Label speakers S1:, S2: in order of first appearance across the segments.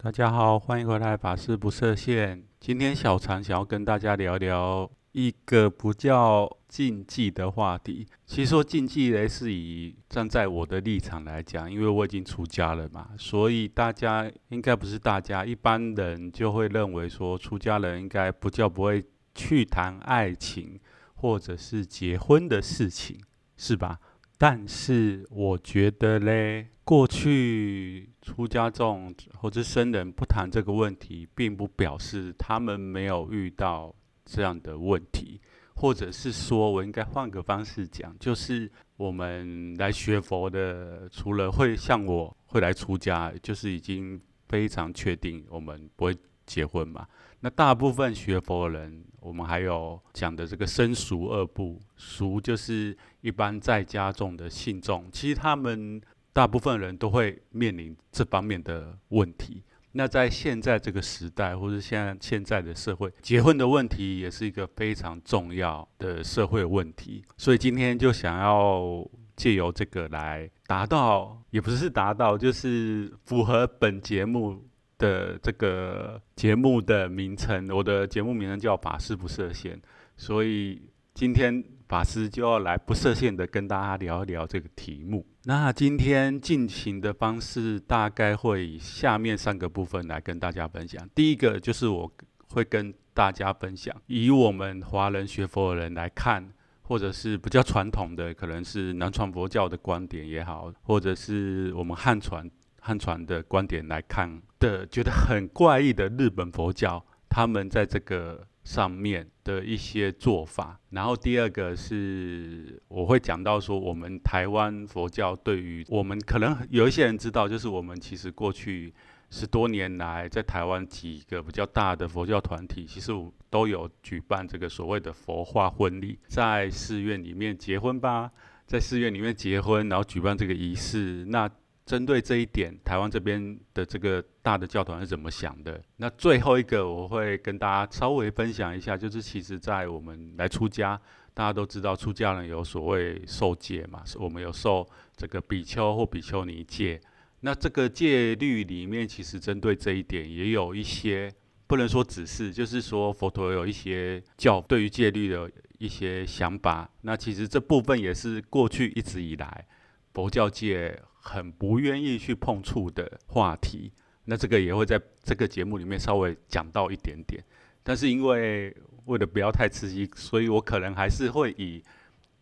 S1: 大家好，欢迎回来，法师不设限。今天小常想要跟大家聊聊一个不叫禁忌的话题。其实说禁忌呢，是以站在我的立场来讲，因为我已经出家了嘛，所以大家应该不是大家，一般人就会认为说，出家人应该不叫不会去谈爱情或者是结婚的事情，是吧？但是我觉得嘞，过去出家众或者僧人不谈这个问题，并不表示他们没有遇到这样的问题，或者是说我应该换个方式讲，就是我们来学佛的，除了会像我会来出家，就是已经非常确定我们不会结婚嘛。那大部分学佛人，我们还有讲的这个生熟二部，俗就是一般在家众的信众，其实他们大部分人都会面临这方面的问题。那在现在这个时代，或者现在现在的社会，结婚的问题也是一个非常重要的社会问题。所以今天就想要借由这个来达到，也不是达到，就是符合本节目。的这个节目的名称，我的节目名称叫“法师不设限”，所以今天法师就要来不设限的跟大家聊一聊这个题目。那今天进行的方式大概会以下面三个部分来跟大家分享。第一个就是我会跟大家分享，以我们华人学佛的人来看，或者是比较传统的，可能是南传佛教的观点也好，或者是我们汉传。汉传的观点来看的，觉得很怪异的日本佛教，他们在这个上面的一些做法。然后第二个是，我会讲到说，我们台湾佛教对于我们可能有一些人知道，就是我们其实过去十多年来，在台湾几个比较大的佛教团体，其实都有举办这个所谓的佛化婚礼，在寺院里面结婚吧，在寺院里面结婚，然后举办这个仪式。那针对这一点，台湾这边的这个大的教团是怎么想的？那最后一个我会跟大家稍微分享一下，就是其实，在我们来出家，大家都知道出家人有所谓受戒嘛，我们有受这个比丘或比丘尼戒。那这个戒律里面，其实针对这一点也有一些不能说指示，就是说佛陀有一些教对于戒律的一些想法。那其实这部分也是过去一直以来佛教界。很不愿意去碰触的话题，那这个也会在这个节目里面稍微讲到一点点。但是因为为了不要太刺激，所以我可能还是会以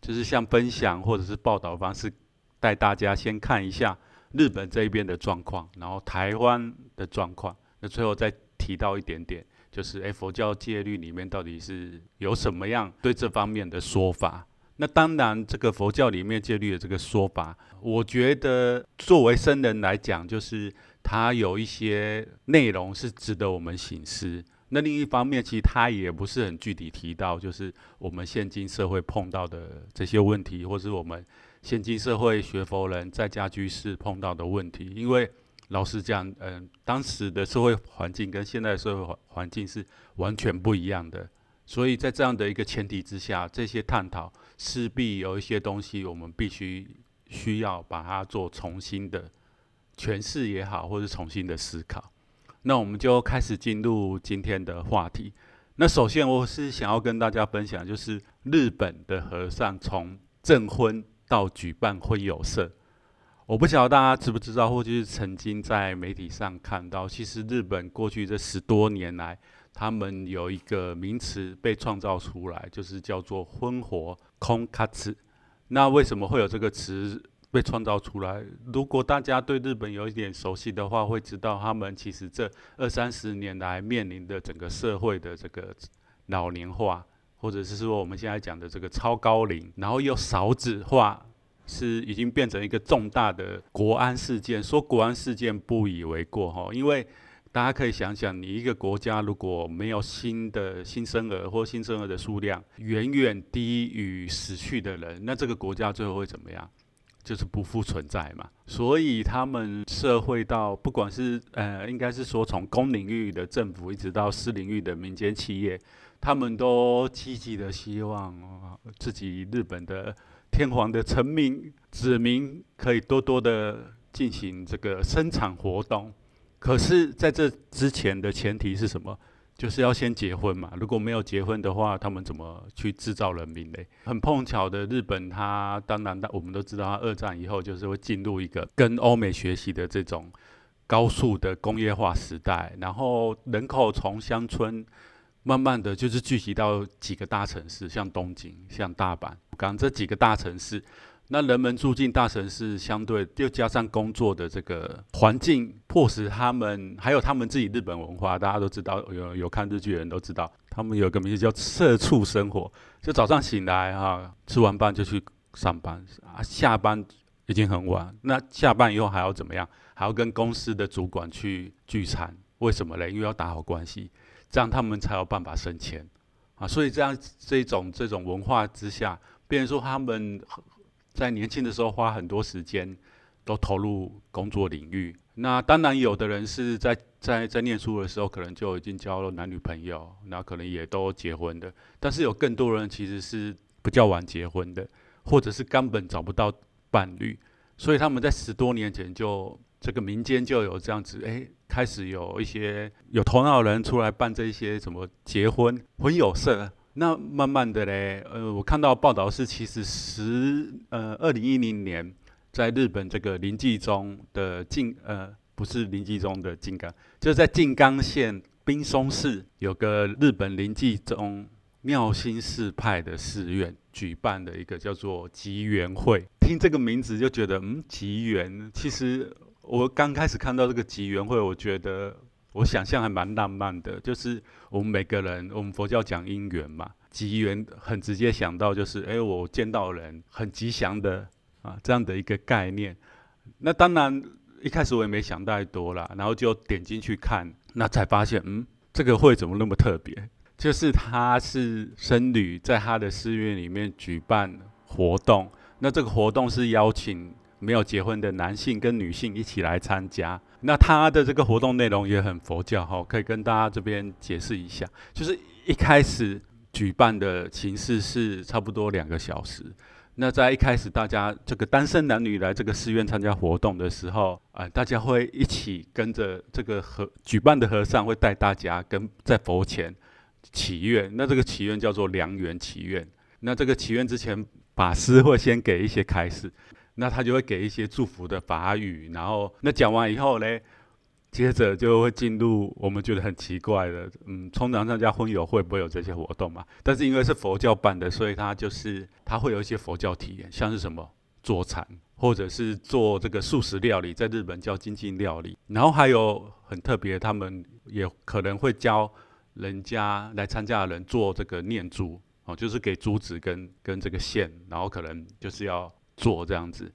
S1: 就是像分享或者是报道方式带大家先看一下日本这一边的状况，然后台湾的状况，那最后再提到一点点，就是诶，佛教戒律里面到底是有什么样对这方面的说法。那当然，这个佛教里面戒律的这个说法，我觉得作为僧人来讲，就是它有一些内容是值得我们省思。那另一方面，其实他也不是很具体提到，就是我们现今社会碰到的这些问题，或是我们现今社会学佛人在家居士碰到的问题。因为老实讲，嗯、当时的社会环境跟现在社会环环境是完全不一样的。所以在这样的一个前提之下，这些探讨势必有一些东西，我们必须需要把它做重新的诠释也好，或者重新的思考。那我们就开始进入今天的话题。那首先我是想要跟大家分享，就是日本的和尚从证婚到举办婚友社，我不晓得大家知不知道，或者是曾经在媒体上看到，其实日本过去这十多年来。他们有一个名词被创造出来，就是叫做“婚活空卡兹”。那为什么会有这个词被创造出来？如果大家对日本有一点熟悉的话，会知道他们其实这二三十年来面临的整个社会的这个老年化，或者是说我们现在讲的这个超高龄，然后又少子化是已经变成一个重大的国安事件。说国安事件不以为过哈，因为大家可以想想，你一个国家如果没有新的新生儿或新生儿的数量远远低于死去的人，那这个国家最后会怎么样？就是不复存在嘛。所以他们社会到不管是呃，应该是说从公领域的政府一直到私领域的民间企业，他们都积极的希望自己日本的。天皇的臣民、子民可以多多的进行这个生产活动，可是在这之前的前提是什么？就是要先结婚嘛。如果没有结婚的话，他们怎么去制造人民呢？很碰巧的，日本它当然，我们都知道，它二战以后就是会进入一个跟欧美学习的这种高速的工业化时代，然后人口从乡村。慢慢的就是聚集到几个大城市，像东京、像大阪、港这几个大城市。那人们住进大城市，相对又加上工作的这个环境，迫使他们还有他们自己日本文化，大家都知道，有有看日剧的人都知道，他们有个名字叫“社畜生活”，就早上醒来哈，吃完饭就去上班啊，下班已经很晚。那下班以后还要怎么样？还要跟公司的主管去聚餐，为什么呢？因为要打好关系。这样他们才有办法升迁啊！所以这样这种这种文化之下，变成说他们在年轻的时候花很多时间都投入工作领域。那当然，有的人是在在在念书的时候，可能就已经交了男女朋友，那可能也都结婚的。但是有更多人其实是比较晚结婚的，或者是根本找不到伴侣，所以他们在十多年前就这个民间就有这样子哎。开始有一些有头脑人出来办这些什么结婚婚友社，那慢慢的嘞，呃，我看到报道是其实十呃二零一零年在日本这个临济宗的静呃不是临济宗的静冈，就是在静冈县滨松市有个日本临济宗妙心寺派的寺院举办的一个叫做吉缘会，听这个名字就觉得嗯吉缘其实。我刚开始看到这个吉缘会，我觉得我想象还蛮浪漫的，就是我们每个人，我们佛教讲因缘嘛，吉缘很直接想到就是，哎，我见到人很吉祥的啊，这样的一个概念。那当然一开始我也没想太多啦，然后就点进去看，那才发现，嗯，这个会怎么那么特别？就是他是僧侣在他的寺院里面举办活动，那这个活动是邀请。没有结婚的男性跟女性一起来参加，那他的这个活动内容也很佛教哈，可以跟大家这边解释一下。就是一开始举办的形式是差不多两个小时。那在一开始大家这个单身男女来这个寺院参加活动的时候，啊、呃，大家会一起跟着这个和举办的和尚会带大家跟在佛前祈愿。那这个祈愿叫做良缘祈愿。那这个祈愿之前，法师会先给一些开示。那他就会给一些祝福的法语，然后那讲完以后呢，接着就会进入我们觉得很奇怪的，嗯，通常参加婚友会不会有这些活动嘛？但是因为是佛教办的，所以他就是他会有一些佛教体验，像是什么坐禅，或者是做这个素食料理，在日本叫精进料理。然后还有很特别，他们也可能会教人家来参加的人做这个念珠哦，就是给珠子跟跟这个线，然后可能就是要。做这样子，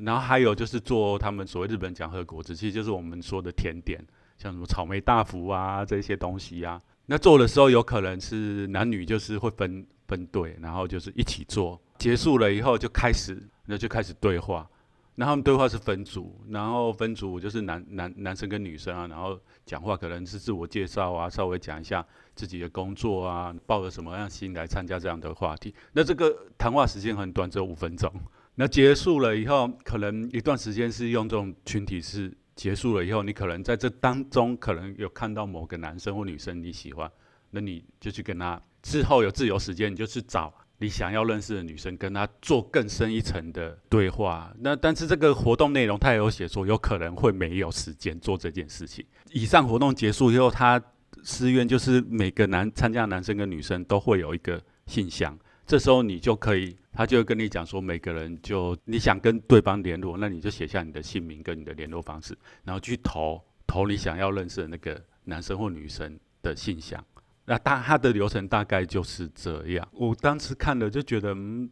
S1: 然后还有就是做他们所谓日本讲和果子，其实就是我们说的甜点，像什么草莓大福啊这些东西啊。那做的时候有可能是男女就是会分分队，然后就是一起做。结束了以后就开始，那就开始对话。那他们对话是分组，然后分组就是男男男生跟女生啊，然后讲话可能是自我介绍啊，稍微讲一下自己的工作啊，抱着什么样心来参加这样的话题。那这个谈话时间很短，只有五分钟。那结束了以后，可能一段时间是用这种群体式结束了以后，你可能在这当中可能有看到某个男生或女生你喜欢，那你就去跟他之后有自由时间，你就去找你想要认识的女生，跟他做更深一层的对话。那但是这个活动内容他也有写说，有可能会没有时间做这件事情。以上活动结束以后，他私愿就是每个男参加男生跟女生都会有一个信箱。这时候你就可以，他就会跟你讲说，每个人就你想跟对方联络，那你就写下你的姓名跟你的联络方式，然后去投投你想要认识的那个男生或女生的信箱。那大他的流程大概就是这样。我当时看了就觉得，嗯，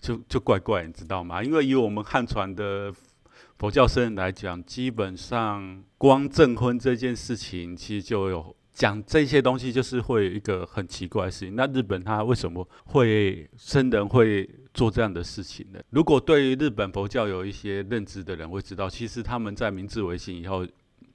S1: 就就怪怪，你知道吗？因为以我们汉传的佛教僧人来讲，基本上光证婚这件事情，其实就有讲这些东西，就是会有一个很奇怪的事情。那日本他为什么会僧人会做这样的事情呢？如果对于日本佛教有一些认知的人会知道，其实他们在明治维新以后，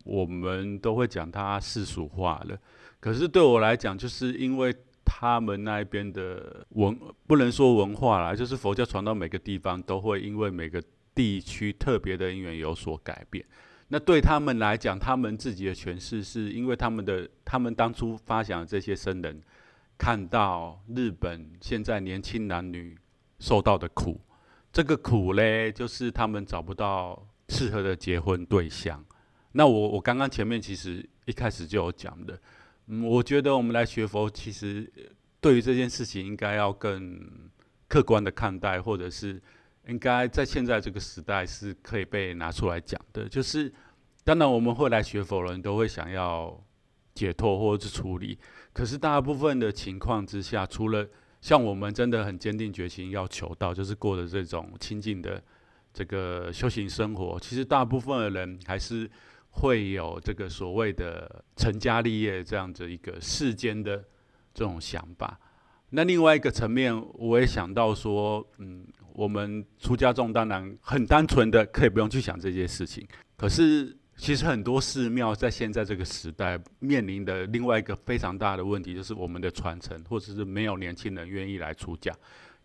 S1: 我们都会讲它世俗化了。可是对我来讲，就是因为。他们那边的文不能说文化啦，就是佛教传到每个地方，都会因为每个地区特别的因缘有所改变。那对他们来讲，他们自己的诠释是因为他们的他们当初发想的这些僧人，看到日本现在年轻男女受到的苦，这个苦嘞，就是他们找不到适合的结婚对象。那我我刚刚前面其实一开始就有讲的。嗯，我觉得我们来学佛，其实对于这件事情应该要更客观的看待，或者是应该在现在这个时代是可以被拿出来讲的。就是当然我们会来学佛的人都会想要解脱或者是处理，可是大部分的情况之下，除了像我们真的很坚定决心要求道，就是过的这种清净的这个修行生活，其实大部分的人还是。会有这个所谓的成家立业这样子一个世间的这种想法。那另外一个层面，我也想到说，嗯，我们出家众当然很单纯的可以不用去想这些事情。可是其实很多寺庙在现在这个时代面临的另外一个非常大的问题，就是我们的传承，或者是没有年轻人愿意来出家。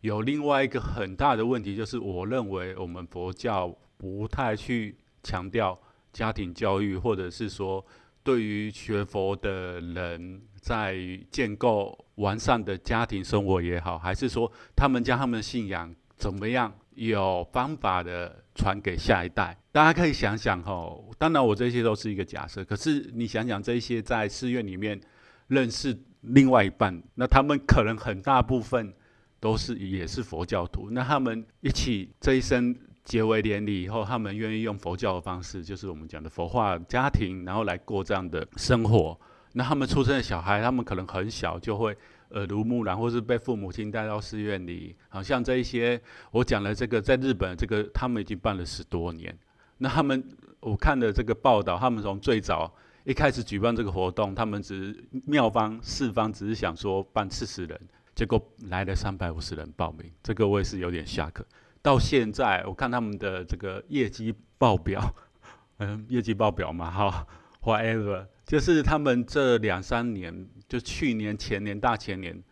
S1: 有另外一个很大的问题，就是我认为我们佛教不太去强调。家庭教育，或者是说，对于学佛的人，在建构完善的家庭生活也好，还是说他们将他们的信仰怎么样有方法的传给下一代？大家可以想想吼，当然我这些都是一个假设，可是你想想这些在寺院里面认识另外一半，那他们可能很大部分都是也是佛教徒，那他们一起这一生。结为连理以后，他们愿意用佛教的方式，就是我们讲的佛化家庭，然后来过这样的生活。那他们出生的小孩，他们可能很小就会耳濡目染，或是被父母亲带到寺院里。好像这一些我讲的这个，在日本这个他们已经办了十多年。那他们我看的这个报道，他们从最早一开始举办这个活动，他们只是庙方四方只是想说办四十人，结果来了三百五十人报名，这个我也是有点吓客。到现在，我看他们的这个业绩报表，嗯，业绩报表嘛，哈，whatever，就是他们这两三年，就去年、前年、大前年，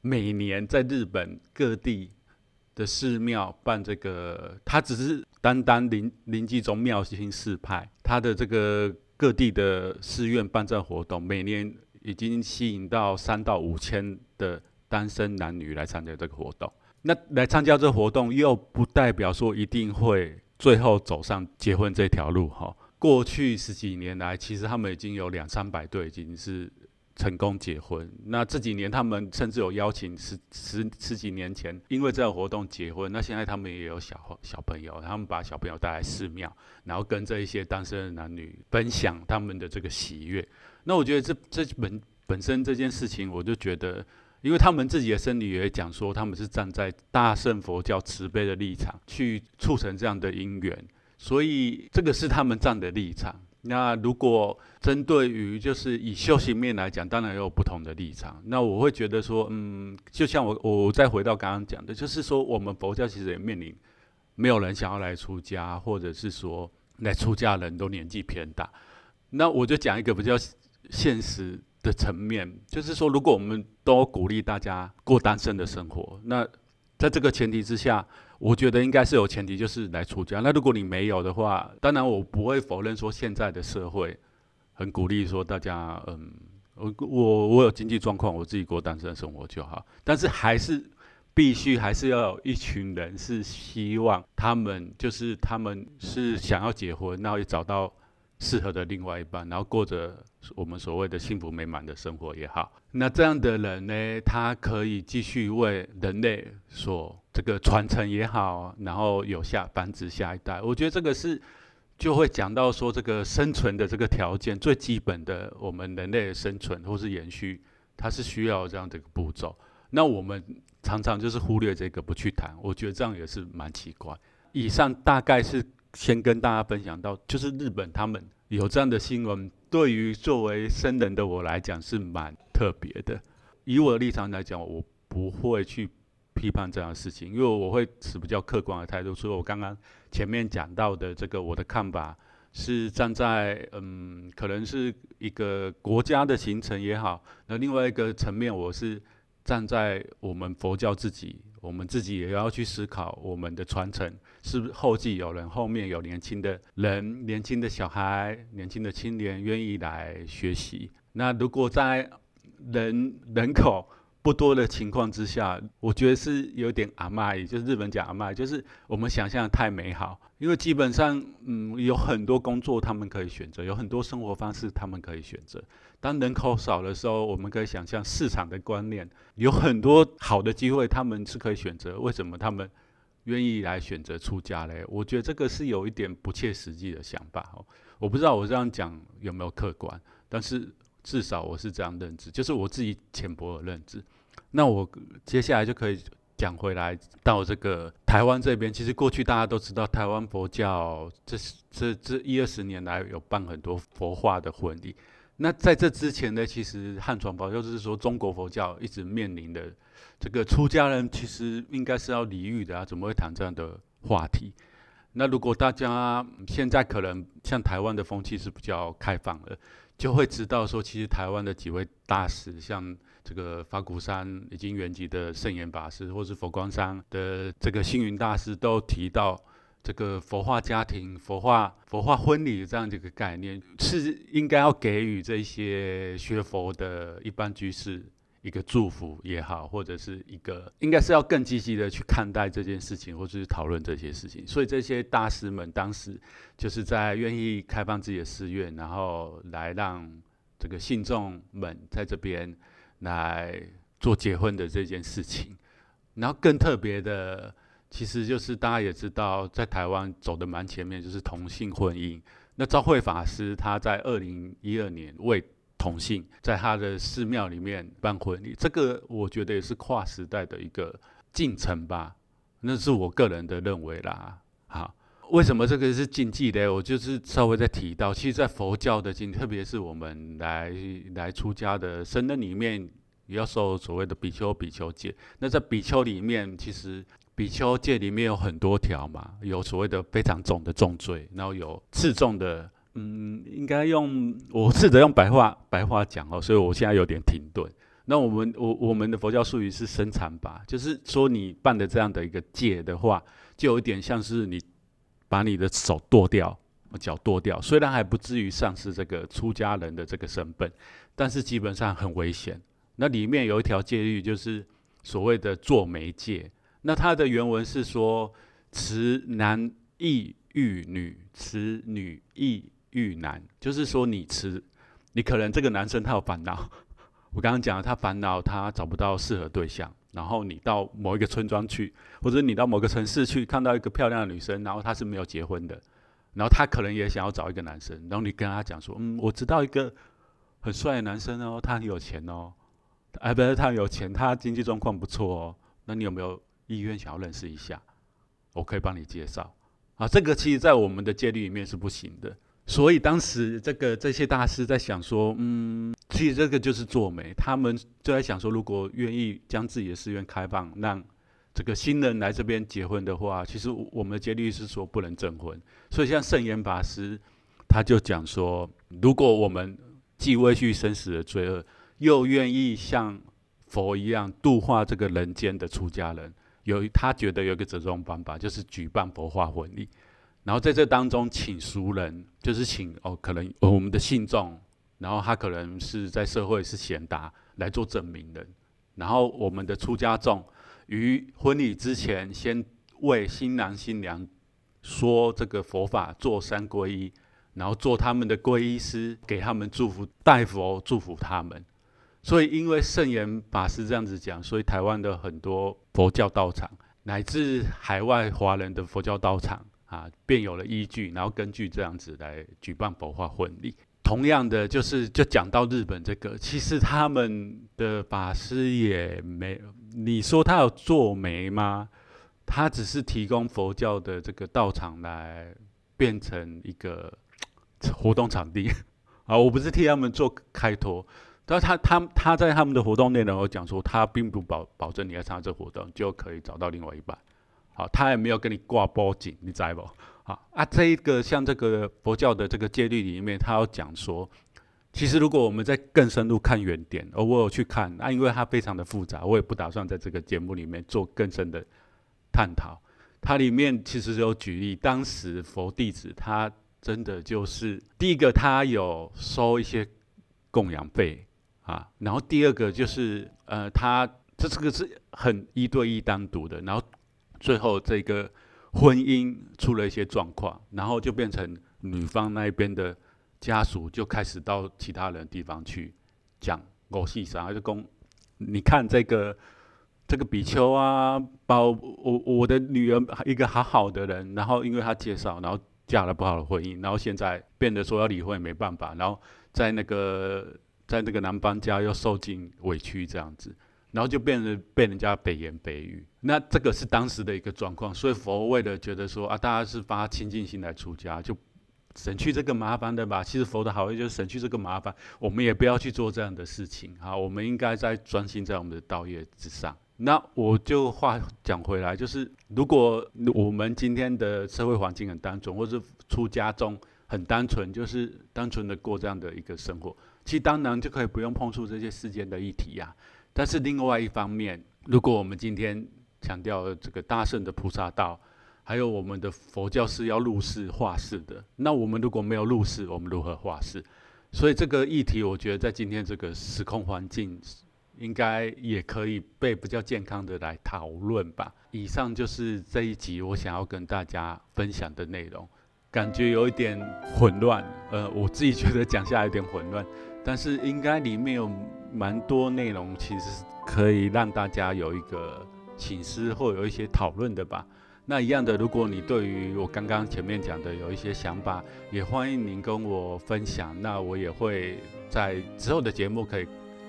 S1: 每年在日本各地的寺庙办这个，他只是单单临临济宗妙心寺派，他的这个各地的寺院办这活动，每年已经吸引到三到五千的单身男女来参加这个活动。那来参加这活动，又不代表说一定会最后走上结婚这条路哈。过去十几年来，其实他们已经有两三百对已经是成功结婚。那这几年，他们甚至有邀请十十十几年前因为这个活动结婚，那现在他们也有小小朋友，他们把小朋友带来寺庙，然后跟这一些单身的男女分享他们的这个喜悦。那我觉得这这本本身这件事情，我就觉得。因为他们自己的僧侣也讲说，他们是站在大圣佛教慈悲的立场去促成这样的因缘，所以这个是他们站的立场。那如果针对于就是以修行面来讲，当然也有不同的立场。那我会觉得说，嗯，就像我我再回到刚刚讲的，就是说我们佛教其实也面临没有人想要来出家，或者是说来出家人都年纪偏大。那我就讲一个比较现实。的层面，就是说，如果我们都鼓励大家过单身的生活，那在这个前提之下，我觉得应该是有前提，就是来出家。那如果你没有的话，当然我不会否认说现在的社会很鼓励说大家，嗯，我我我有经济状况，我自己过单身生活就好。但是还是必须还是要有一群人是希望他们就是他们是想要结婚，然后也找到。适合的另外一半，然后过着我们所谓的幸福美满的生活也好，那这样的人呢，他可以继续为人类所这个传承也好，然后有下繁殖下一代。我觉得这个是就会讲到说，这个生存的这个条件最基本的，我们人类的生存或是延续，它是需要这样的一个步骤。那我们常常就是忽略这个不去谈，我觉得这样也是蛮奇怪。以上大概是先跟大家分享到，就是日本他们有这样的新闻，对于作为生人的我来讲是蛮特别的。以我的立场来讲，我不会去批判这样的事情，因为我会持比较客观的态度。所以我刚刚前面讲到的这个我的看法，是站在嗯，可能是一个国家的形成也好，那另外一个层面，我是站在我们佛教自己，我们自己也要去思考我们的传承，是不是后继有人，后面有年轻的人、年轻的小孩、年轻的青年愿意来学习。那如果在人人口不多的情况之下，我觉得是有点阿妈，也，就是日本讲阿妈，就是我们想象的太美好。因为基本上，嗯，有很多工作他们可以选择，有很多生活方式他们可以选择。当人口少的时候，我们可以想象市场的观念，有很多好的机会他们是可以选择。为什么他们愿意来选择出家嘞？我觉得这个是有一点不切实际的想法哦。我不知道我这样讲有没有客观，但是至少我是这样认知，就是我自己浅薄的认知。那我接下来就可以。讲回来到这个台湾这边，其实过去大家都知道，台湾佛教这这这一二十年来有办很多佛化的婚礼。那在这之前呢，其实汉传佛教就是说中国佛教一直面临的这个出家人，其实应该是要礼遇的啊，怎么会谈这样的话题？那如果大家现在可能像台湾的风气是比较开放的，就会知道说，其实台湾的几位大师，像。这个法鼓山已经圆寂的圣严法师，或是佛光山的这个星云大师，都提到这个佛化家庭、佛化佛化婚礼这样的一个概念，是应该要给予这些学佛的一般居士一个祝福也好，或者是一个应该是要更积极的去看待这件事情，或者是讨论这些事情。所以这些大师们当时就是在愿意开放自己的寺院，然后来让这个信众们在这边。来做结婚的这件事情，然后更特别的，其实就是大家也知道，在台湾走的蛮前面，就是同性婚姻。那昭慧法师他在二零一二年为同性在他的寺庙里面办婚礼，这个我觉得也是跨时代的一个进程吧。那是我个人的认为啦。好，为什么这个是禁忌的？我就是稍微再提到，其实，在佛教的经，特别是我们来来出家的僧人里面。也要受所谓的比丘、比丘戒。那在比丘里面，其实比丘戒里面有很多条嘛，有所谓的非常重的重罪，然后有次重的，嗯，应该用我试着用白话白话讲哦，所以我现在有点停顿。那我们我我们的佛教术语是生产吧，就是说你办的这样的一个戒的话，就有点像是你把你的手剁掉，脚剁掉，虽然还不至于丧失这个出家人的这个身份，但是基本上很危险。那里面有一条戒律，就是所谓的做媒戒。那它的原文是说：持男易遇女，持女易遇男。就是说，你持，你可能这个男生他有烦恼。我刚刚讲了，他烦恼他找不到适合对象。然后你到某一个村庄去，或者你到某个城市去，看到一个漂亮的女生，然后她是没有结婚的，然后他可能也想要找一个男生。然后你跟他讲说：嗯，我知道一个很帅的男生哦，他很有钱哦。哎，不是他很有钱，他经济状况不错哦。那你有没有意愿想要认识一下？我可以帮你介绍。啊，这个其实在我们的戒律里面是不行的。所以当时这个这些大师在想说，嗯，其实这个就是做媒。他们就在想说，如果愿意将自己的寺院开放，让这个新人来这边结婚的话，其实我们的戒律是说不能证婚。所以像圣严法师他就讲说，如果我们既畏惧生死的罪恶，又愿意像佛一样度化这个人间的出家人，有他觉得有一个折中办法，就是举办佛化婚礼，然后在这当中请熟人，就是请哦可能我们的信众，然后他可能是在社会是贤达来做证明人，然后我们的出家众于婚礼之前，先为新郎新娘说这个佛法，做三皈依，然后做他们的皈依师，给他们祝福，代佛祝福他们。所以，因为圣严法师这样子讲，所以台湾的很多佛教道场，乃至海外华人的佛教道场啊，便有了依据，然后根据这样子来举办佛化婚礼。同样的，就是就讲到日本这个，其实他们的法师也没你说他有做媒吗？他只是提供佛教的这个道场来变成一个活动场地 啊，我不是替他们做开脱，但他他他在他们的活动内容有讲说，他并不保保证你要参加这活动就可以找到另外一半，好，他也没有跟你挂报警，你知不？好啊，这一个像这个佛教的这个戒律里面，他有讲说。其实，如果我们在更深入看原点，而我有去看，那、啊、因为它非常的复杂，我也不打算在这个节目里面做更深的探讨。它里面其实有举例，当时佛弟子他真的就是第一个，他有收一些供养费啊，然后第二个就是呃，他这这个是很一对一单独的，然后最后这个婚姻出了一些状况，然后就变成女方那边的。家属就开始到其他人地方去讲我戏啥，还是讲你看这个这个比丘啊，把我我的女儿一个好好的人，然后因为他介绍，然后嫁了不好的婚姻，然后现在变得说要离婚也没办法，然后在那个在那个男方家又受尽委屈这样子，然后就变成被人家北言北语。那这个是当时的一个状况，所以佛为了觉得说啊，大家是发清净心来出家就。省去这个麻烦的吧，其实佛的好意就是省去这个麻烦，我们也不要去做这样的事情啊，我们应该在专心在我们的道业之上。那我就话讲回来，就是如果我们今天的社会环境很单纯，或是出家中很单纯，就是单纯的过这样的一个生活，其实当然就可以不用碰触这些世间的议题呀。但是另外一方面，如果我们今天强调这个大乘的菩萨道，还有我们的佛教是要入世化世的，那我们如果没有入世，我们如何化世？所以这个议题，我觉得在今天这个时空环境，应该也可以被比较健康的来讨论吧。以上就是这一集我想要跟大家分享的内容，感觉有一点混乱，呃，我自己觉得讲下来有点混乱，但是应该里面有蛮多内容，其实可以让大家有一个省思或有一些讨论的吧。那一样的，如果你对于我刚刚前面讲的有一些想法，也欢迎您跟我分享。那我也会在之后的节目可以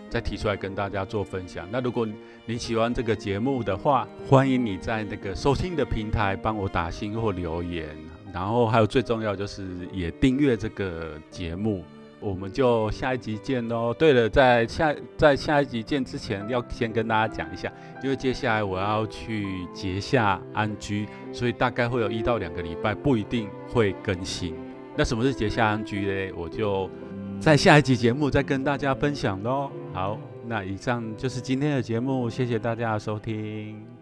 S1: 再提出来跟大家做分享。那如果你喜欢这个节目的话，欢迎你在那个收听的平台帮我打星或留言，然后还有最重要就是也订阅这个节目。我们就下一集见喽。对了，在下在下一集见之前，要先跟大家讲一下，因为接下来我要去结下安居，所以大概会有一到两个礼拜不一定会更新。那什么是结下安居嘞？我就在下一集节目再跟大家分享喽。好，那以上就是今天的节目，谢谢大家的收听。